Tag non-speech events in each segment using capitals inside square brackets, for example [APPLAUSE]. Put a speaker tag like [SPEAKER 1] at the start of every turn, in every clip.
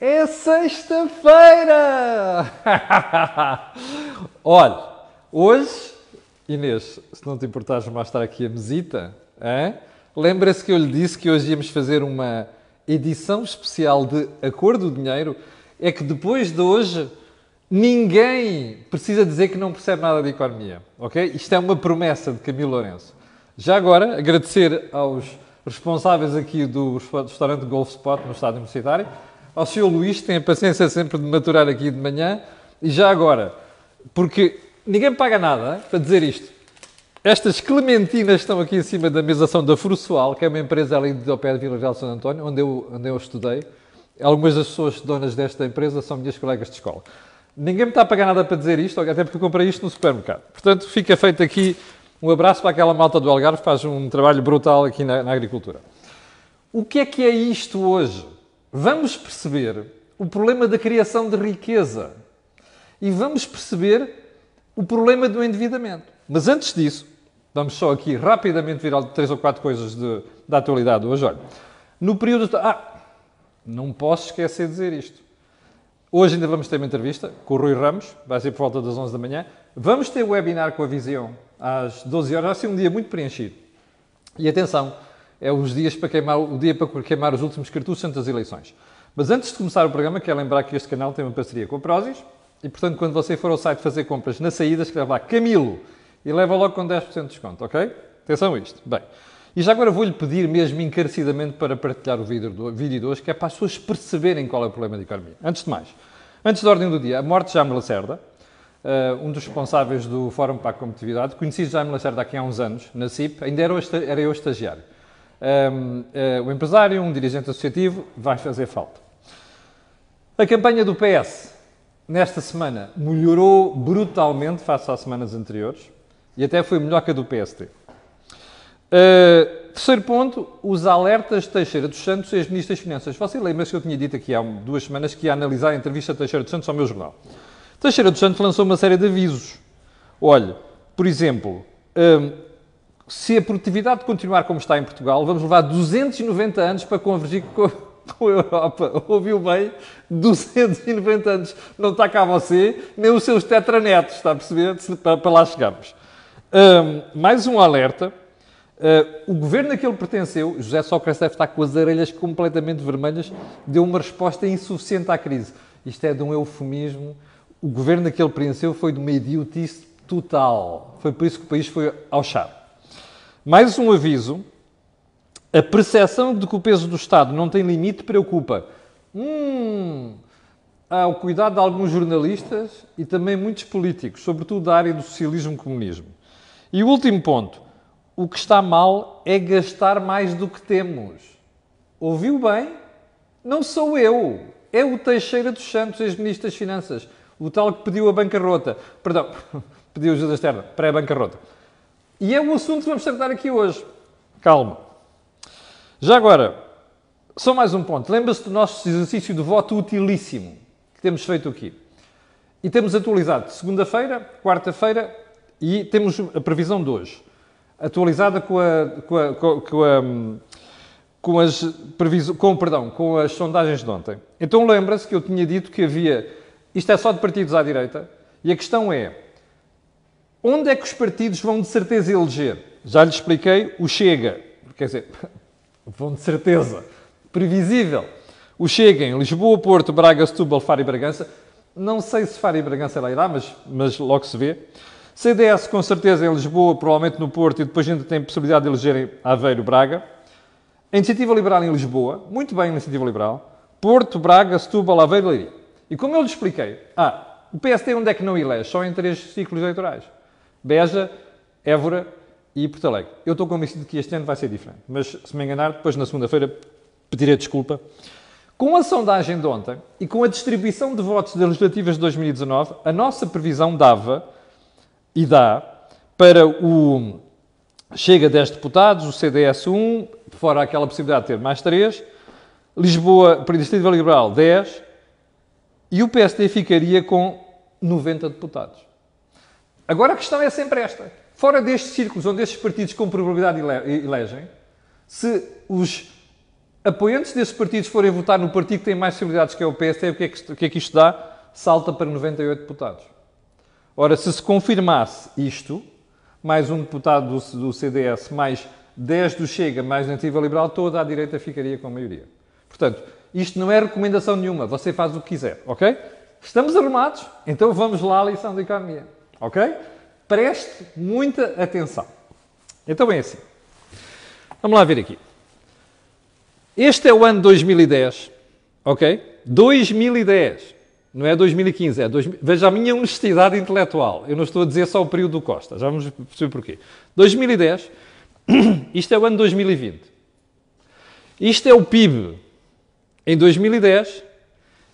[SPEAKER 1] É sexta-feira! [LAUGHS] Olha, hoje, Inês, se não te importares mais estar aqui a mesita, lembra-se que eu lhe disse que hoje íamos fazer uma edição especial de A Cor do Dinheiro? É que depois de hoje, ninguém precisa dizer que não percebe nada de economia, ok? Isto é uma promessa de Camilo Lourenço. Já agora, agradecer aos responsáveis aqui do restaurante Golf Spot no estádio universitário, ao Sr. Luís, que tem a paciência sempre de maturar aqui de manhã, e já agora, porque ninguém paga nada para dizer isto. Estas clementinas estão aqui em cima da mesa são da Frusual, que é uma empresa ali do pé de Vila Real de Santo António, onde eu, onde eu estudei. Algumas das pessoas donas desta empresa são minhas colegas de escola. Ninguém me está a pagar nada para dizer isto, até porque eu comprei isto no supermercado. Portanto, fica feito aqui um abraço para aquela malta do Algarve que faz um trabalho brutal aqui na, na agricultura. O que é que é isto hoje? Vamos perceber o problema da criação de riqueza e vamos perceber o problema do endividamento. Mas antes disso, vamos só aqui rapidamente virar três ou quatro coisas de, da atualidade hoje. Olha, no período. Ah, não posso esquecer de dizer isto. Hoje ainda vamos ter uma entrevista com o Rui Ramos, vai ser por volta das 11 da manhã. Vamos ter o webinar com a Visão às 12 horas. Vai ser um dia muito preenchido. E atenção, é os dias para queimar, o dia para queimar os últimos cartuchos antes das eleições. Mas antes de começar o programa, quero lembrar que este canal tem uma parceria com a Prozis e, portanto, quando você for ao site fazer compras na saída, escreve lá Camilo e leva logo com 10% de desconto, ok? Atenção a isto. Bem, e já agora vou-lhe pedir mesmo encarecidamente para partilhar o vídeo, do, vídeo de hoje, que é para as pessoas perceberem qual é o problema da economia. Antes de mais, antes da ordem do dia, a morte de Jaime Lacerda, uh, um dos responsáveis do Fórum para a Competitividade, conheci Jaime Lacerda aqui há uns anos, na CIP, ainda era, era eu estagiário. Um, uh, eh, empresário, um dirigente associativo, vai fazer falta. A campanha do PS, nesta semana, melhorou brutalmente face às semanas anteriores e até foi melhor que a do PST. Uh, terceiro ponto, os alertas de Teixeira dos Santos e as Ministras das Finanças. Você lembra-se que eu tinha dito aqui há duas semanas que ia analisar a entrevista de Teixeira dos Santos ao meu jornal. Teixeira dos Santos lançou uma série de avisos. Olha, por exemplo, um, se a produtividade continuar como está em Portugal, vamos levar 290 anos para convergir com, com a Europa. Ouviu bem? 290 anos. Não está cá você, nem os seus tetranetos, está a perceber? Para, lá chegarmos. Um, mais um alerta Uh, o governo a que ele pertenceu, José Sócrates deve estar com as orelhas completamente vermelhas, deu uma resposta insuficiente à crise. Isto é de um eufemismo. O governo a que ele pertenceu foi de uma idiotice total. Foi por isso que o país foi ao chá. Mais um aviso. A percepção de que o peso do Estado não tem limite preocupa. Hum, há o cuidado de alguns jornalistas e também muitos políticos, sobretudo da área do socialismo e comunismo. E o último ponto o que está mal é gastar mais do que temos. Ouviu bem? Não sou eu. É o Teixeira dos Santos, ex-ministro das Finanças. O tal que pediu a bancarrota. Perdão, [LAUGHS] pediu ajuda externa, pré-bancarrota. E é o assunto que vamos tratar aqui hoje. Calma. Já agora, só mais um ponto. Lembra-se do nosso exercício de voto utilíssimo que temos feito aqui. E temos atualizado segunda-feira, quarta-feira e temos a previsão de hoje atualizada com, a, com, a, com, a, com as com, perdão, com as sondagens de ontem. Então lembra-se que eu tinha dito que havia. Isto é só de partidos à direita, e a questão é: onde é que os partidos vão de certeza eleger? Já lhe expliquei, o Chega. Quer dizer, [LAUGHS] vão de certeza. Previsível. O Chega em Lisboa, Porto, Braga, Setúbal, Faro e Bragança. Não sei se Faro e Bragança lá irá, mas, mas logo se vê. CDS, com certeza, em Lisboa, provavelmente no Porto, e depois a gente tem possibilidade de eleger Aveiro, Braga. A Iniciativa Liberal em Lisboa, muito bem a Iniciativa Liberal. Porto, Braga, Setúbal, Aveiro, Leiria. E como eu lhe expliquei, ah, o PST onde é que não elege? Só em três ciclos eleitorais. Beja, Évora e Porto Alegre. Eu estou convencido que este ano vai ser diferente. Mas, se me enganar, depois na segunda-feira pedirei desculpa. Com a sondagem de ontem e com a distribuição de votos das legislativas de 2019, a nossa previsão dava e dá para o Chega 10 deputados, o CDS 1, fora aquela possibilidade de ter mais 3, Lisboa, para a Iniciativa Liberal, 10, e o PSD ficaria com 90 deputados. Agora a questão é sempre esta. Fora destes círculos onde estes partidos com probabilidade elegem, se os apoiantes desses partidos forem votar no partido que tem mais possibilidades, que é o que é que, o que, é que isto dá? Salta para 98 deputados. Ora, se se confirmasse isto, mais um deputado do, do CDS, mais 10 do Chega, mais da Nativa Liberal, toda a direita ficaria com a maioria. Portanto, isto não é recomendação nenhuma, você faz o que quiser, ok? Estamos arrumados? Então vamos lá à lição de economia, ok? Preste muita atenção. Então é assim. Vamos lá ver aqui. Este é o ano 2010, ok? 2010. Não é 2015, é 2000. Veja a minha honestidade intelectual. Eu não estou a dizer só o período do Costa. Já vamos perceber porquê. 2010, [CLEARS THROAT] isto é o ano 2020. Isto é o PIB em 2010,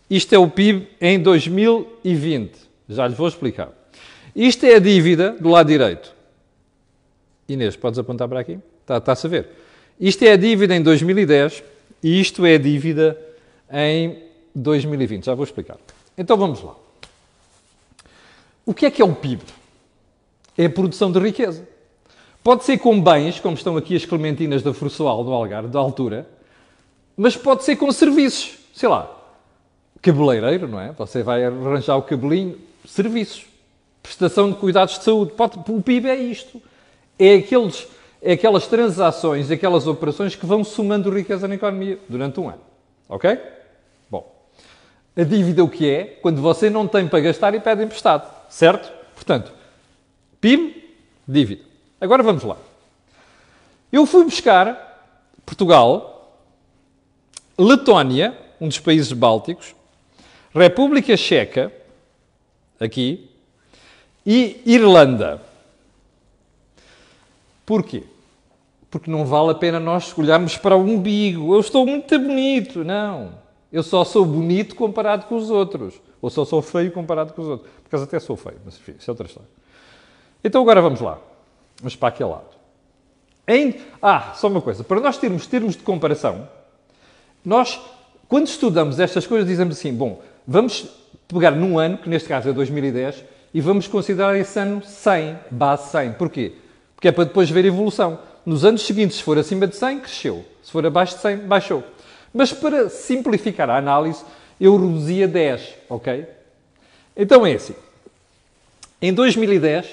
[SPEAKER 1] isto é o PIB em 2020. Já lhe vou explicar. Isto é a dívida do lado direito. Inês, podes apontar para aqui? Está, está a ver. Isto é a dívida em 2010 e isto é a dívida em 2020. Já vou explicar. Então vamos lá. O que é que é o PIB? É a produção de riqueza. Pode ser com bens, como estão aqui as clementinas da Forçoal, do Algarve, da altura, mas pode ser com serviços. Sei lá, cabeleireiro, não é? Você vai arranjar o cabelinho, serviços. Prestação de cuidados de saúde. O PIB é isto. É, aqueles, é aquelas transações, aquelas operações que vão somando riqueza na economia durante um ano. Ok? A dívida o que é? Quando você não tem para gastar e pede emprestado, certo? Portanto, PIB, dívida. Agora vamos lá. Eu fui buscar Portugal, Letónia, um dos países bálticos, República Checa, aqui, e Irlanda. Porquê? Porque não vale a pena nós olharmos para o umbigo. Eu estou muito bonito. Não. Eu só sou bonito comparado com os outros. Ou só sou feio comparado com os outros. Por acaso até sou feio, mas enfim, isso é outra história. Então agora vamos lá. Vamos para aquele lado. Em... Ah, só uma coisa. Para nós termos termos de comparação, nós, quando estudamos estas coisas, dizemos assim, bom, vamos pegar num ano, que neste caso é 2010, e vamos considerar esse ano 100, base 100. Porquê? Porque é para depois ver evolução. Nos anos seguintes, se for acima de 100, cresceu. Se for abaixo de 100, baixou. Mas para simplificar a análise, eu reduzi a 10, ok? Então é assim. Em 2010,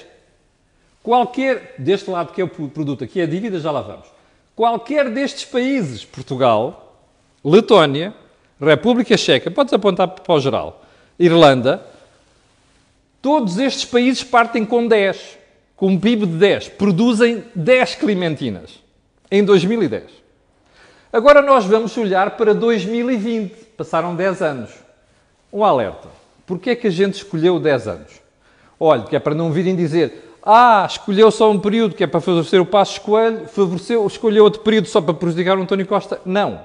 [SPEAKER 1] qualquer, deste lado que é o produto, aqui é a dívida, já lá vamos. Qualquer destes países, Portugal, Letónia, República Checa, podes apontar para o geral, Irlanda, todos estes países partem com 10, com um PIB de 10, produzem 10 clementinas em 2010. Agora nós vamos olhar para 2020. Passaram 10 anos. Um alerta. Porquê é que a gente escolheu 10 anos? Olha, que é para não virem dizer ah, escolheu só um período que é para favorecer o Passo Coelho, favoreceu, escolheu outro período só para prejudicar o António Costa. Não.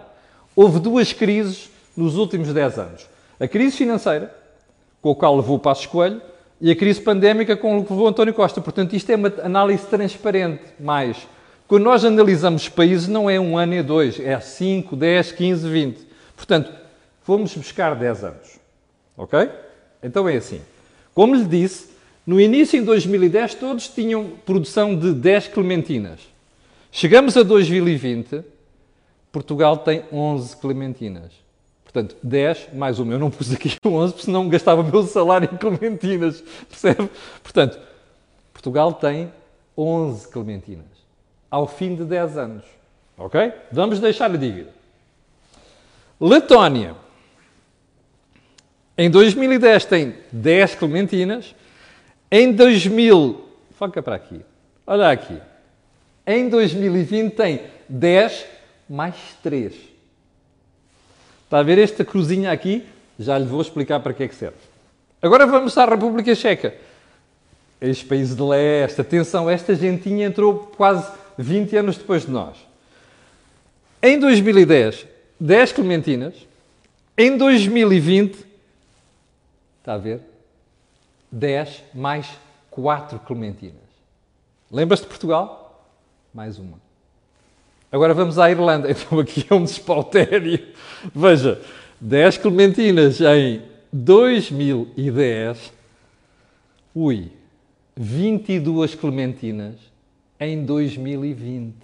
[SPEAKER 1] Houve duas crises nos últimos 10 anos. A crise financeira, com a qual levou o Passo Coelho, e a crise pandémica com a que levou o António Costa. Portanto, isto é uma análise transparente, mais quando nós analisamos países, não é um ano e dois, é 5, 10, 15, 20. Portanto, vamos buscar 10 anos. Ok? Então é assim. Como lhe disse, no início, em 2010, todos tinham produção de 10 clementinas. Chegamos a 2020, Portugal tem 11 clementinas. Portanto, 10 mais uma. Eu não pus aqui [LAUGHS] 11, porque senão gastava o meu salário em clementinas. Percebe? Portanto, Portugal tem 11 clementinas ao fim de 10 anos. Ok? Vamos deixar a dívida. Letónia. Em 2010 tem 10 clementinas. Em 2000. Foca para aqui. Olha aqui. Em 2020 tem 10 mais 3. Está a ver esta cruzinha aqui? Já lhe vou explicar para que é que serve. Agora vamos à República Checa. Este país de leste, atenção, esta gentinha entrou quase 20 anos depois de nós. Em 2010, 10 clementinas. Em 2020, está a ver? 10 mais 4 clementinas. Lembras-te de Portugal? Mais uma. Agora vamos à Irlanda. [LAUGHS] Então aqui é um despautério. Veja, 10 clementinas em 2010. Ui, 22 clementinas em 2020.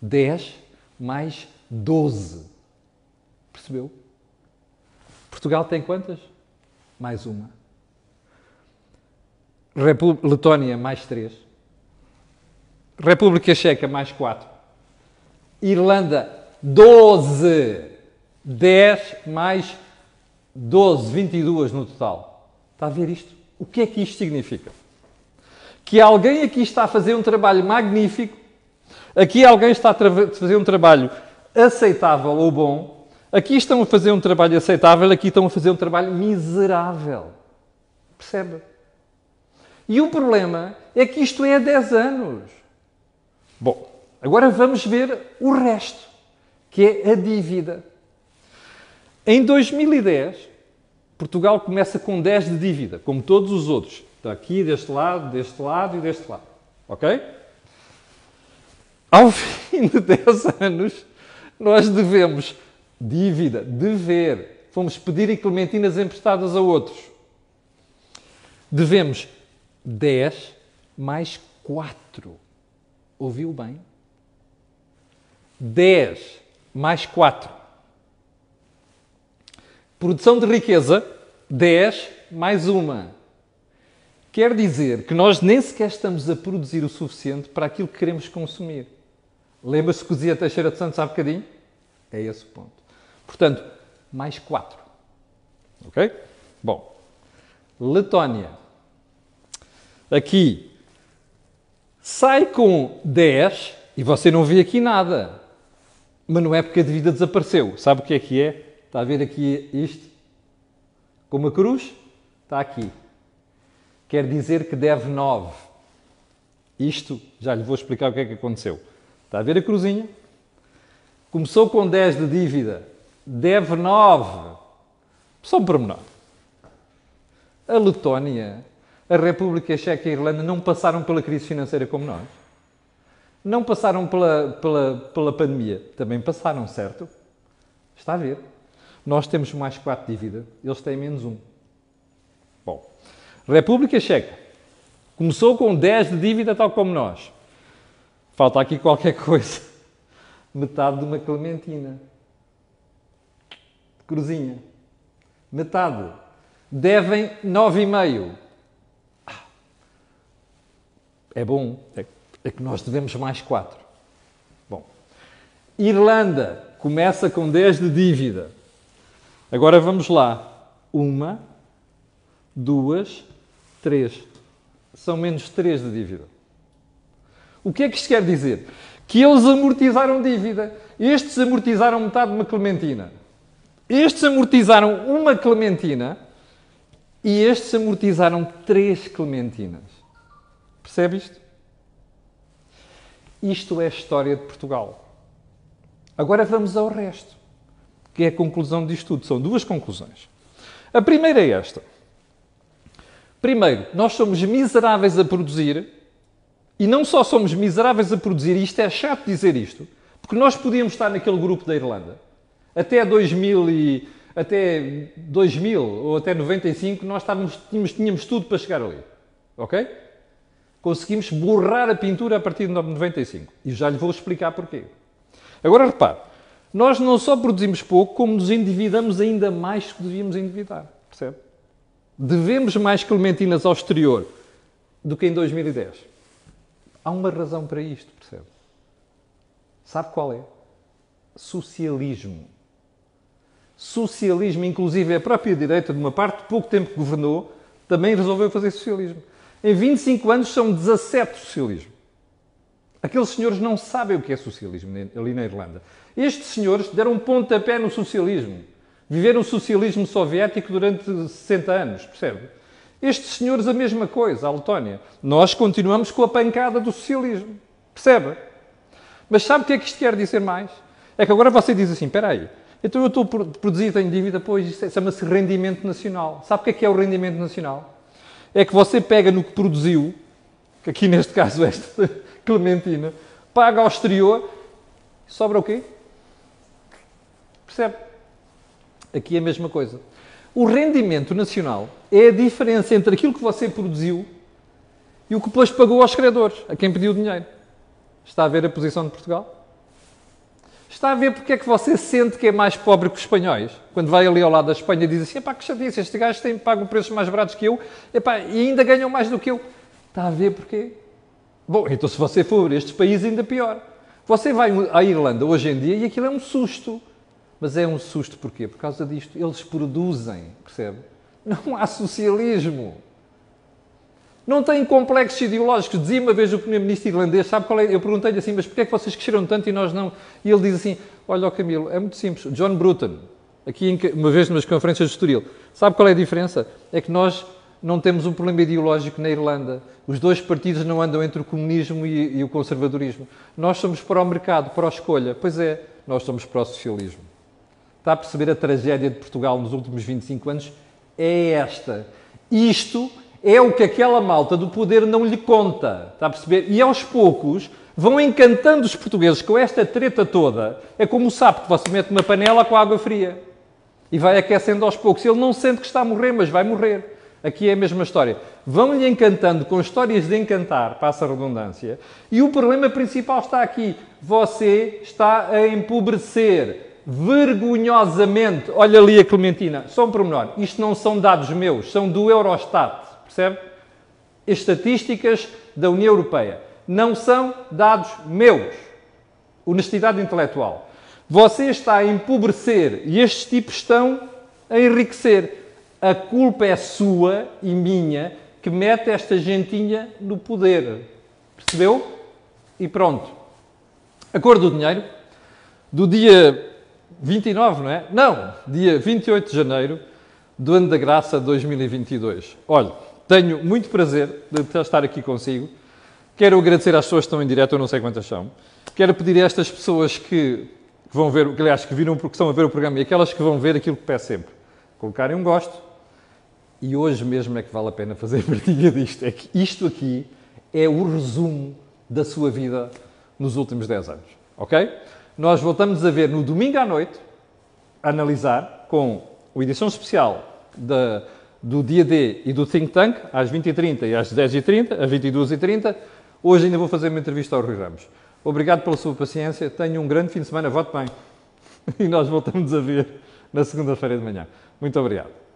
[SPEAKER 1] 10 mais 12. Percebeu? Portugal tem quantas? Mais uma. Letónia, mais três. República Checa, mais quatro. Irlanda, 12. 10 mais 12, 22 no total. Está a ver isto? O que é que isto significa? Que alguém aqui está a fazer um trabalho magnífico, aqui alguém está a fazer um trabalho aceitável ou bom, aqui estão a fazer um trabalho aceitável, aqui estão a fazer um trabalho miserável. Percebe? E o problema é que isto é há 10 anos. Bom, agora vamos ver o resto, que é a dívida. Em 2010, Portugal começa com 10 de dívida, como todos os outros. Está aqui, deste lado, deste lado e deste lado. Ok? Ao [LAUGHS] fim de 10 anos, nós devemos dívida, dever. Fomos pedir clementinas emprestadas a outros. Devemos 10 mais 4. Ouviu bem? 10 mais 4. Produção de riqueza, 10 mais uma. Quer dizer que nós nem sequer estamos a produzir o suficiente para aquilo que queremos consumir. Lembra-se que dizia Teixeira de Santos há bocadinho? É esse o ponto. Portanto, mais 4. Ok? Bom. Letónia aqui sai com 10 e você não vê aqui nada. Mas não é porque a dívida desapareceu. Sabe o que é que é? Está a ver aqui isto? Com uma cruz? Está aqui. Quer dizer que deve 9. Isto, já lhe vou explicar o que é que aconteceu. Está a ver a cruzinha? Começou com 10 de dívida, deve 9. Só um pormenor. A Letónia a República Checa e a Irlanda não passaram pela crise financeira como nós. Não passaram pela, pela, pela pandemia. Também passaram, certo? Está a ver. Nós temos mais 4 de dívida, eles têm menos 1. Bom, República Checa começou com 10 de dívida, tal como nós. Falta aqui qualquer [LAUGHS] coisa. Metade de uma clementina. Cruzinha. Metade. Devem 9,5 é bom, é, é que nós devemos mais 4. Bom, Irlanda começa com 10 de dívida. Agora vamos lá. Uma, duas, três. São menos 3 de dívida. O que é que isto quer dizer? Que eles amortizaram dívida. Estes amortizaram metade de uma clementina. Estes amortizaram uma clementina e estes amortizaram três clementinas. Percebe isto? Isto é a história de Portugal. Agora vamos ao resto, que é a conclusão disto tudo. São duas conclusões. A primeira é esta. Primeiro, nós somos miseráveis a produzir, e não só somos miseráveis a produzir, e isto é chato dizer isto, porque nós podíamos estar naquele grupo da Irlanda. Até 2000 e até 2000 ou até 95 nós tínhamos, tínhamos tudo para chegar ali. Ok? Conseguimos borrar a pintura a partir de 95. E já lhe vou explicar porquê. Agora repare, nós não só produzimos pouco, como nos endividamos ainda mais que devíamos endividar. Percebe? Devemos mais clementinas ao exterior do que em 2010. Há uma razão para isto, percebe? Sabe qual é? Socialismo. Socialismo, inclusive a própria direita, de uma parte, pouco tempo que governou, também resolveu fazer socialismo. Em 25 anos são 17 socialismo. Aqueles senhores não sabem o que é socialismo ali na Irlanda. Estes senhores deram um pontapé no socialismo. Viveram o socialismo soviético durante 60 anos, percebe? Estes senhores a mesma coisa, a Letónia. Nós continuamos com a pancada do socialismo, percebe? Mas sabe o que é que isto quer dizer mais? É que agora você diz assim, espera aí, então eu estou a produzir, tenho dívida, pois isso chama-se rendimento nacional. Sabe o que é que é o rendimento nacional? É que você pega no que produziu, que aqui neste caso esta [LAUGHS] Clementina, paga ao exterior, sobra o quê? Percebe? Aqui é a mesma coisa. O rendimento nacional é a diferença entre aquilo que você produziu e o que depois pagou aos credores, a quem pediu dinheiro. Está a ver a posição de Portugal? Está a ver porque é que você sente que é mais pobre que os espanhóis? Quando vai ali ao lado da Espanha e diz assim, epá, que chatice, estes gajos têm, pagam preços mais baratos que eu epá, e ainda ganham mais do que eu. Está a ver porquê? Bom, então se você for estes países, ainda pior. Você vai à Irlanda hoje em dia e aquilo é um susto. Mas é um susto porquê? Por causa disto. Eles produzem, percebe? Não há socialismo. Não têm complexos ideológicos. Dizia uma vez o primeiro-ministro irlandês, sabe qual é? Eu perguntei-lhe assim, mas porquê é que vocês cresceram tanto e nós não? E ele diz assim, olha, Camilo, é muito simples. John Bruton, aqui uma vez numas conferências de Estoril, sabe qual é a diferença? É que nós não temos um problema ideológico na Irlanda. Os dois partidos não andam entre o comunismo e, e o conservadorismo. Nós somos para o mercado, para a escolha. Pois é, nós somos para o socialismo. Está a perceber a tragédia de Portugal nos últimos 25 anos? É esta. Isto é o que aquela malta do poder não lhe conta. Está a perceber? E aos poucos vão encantando os portugueses com esta treta toda. É como o sapo que você mete uma panela com água fria e vai aquecendo aos poucos. Ele não sente que está a morrer, mas vai morrer. Aqui é a mesma história. Vão-lhe encantando com histórias de encantar, passa a redundância, e o problema principal está aqui. Você está a empobrecer vergonhosamente. Olha ali a Clementina, só um pormenor. Isto não são dados meus, são do Eurostat, percebe? Estatísticas da União Europeia. Não são dados meus. Honestidade intelectual. Você está a empobrecer e estes tipos estão a enriquecer a culpa é sua e minha que mete esta gentinha no poder. Percebeu? E pronto. A cor do dinheiro, do dia 29, não é? Não, dia 28 de janeiro do ano da graça 2022. Olha, tenho muito prazer de estar aqui consigo. Quero agradecer às pessoas que estão em direto, eu não sei quantas são. Quero pedir a estas pessoas que vão ver, que, aliás, que viram porque estão a ver o programa e aquelas que vão ver aquilo que peço sempre. Colocarem um gosto, e hoje mesmo é que vale a pena fazer [LAUGHS] partilha disto. É que isto aqui é o resumo da sua vida nos últimos 10 anos. Ok? Nós voltamos a ver no domingo à noite, a analisar com a edição especial da, do dia D e do Think Tank, às 20h30 e às 10h30, às 22h30. Hoje ainda vou fazer uma entrevista ao Rui Ramos. Obrigado pela sua paciência. Tenha um grande fim de semana. Vote bem. [LAUGHS] E nós voltamos a ver na segunda-feira de manhã. Muito obrigado.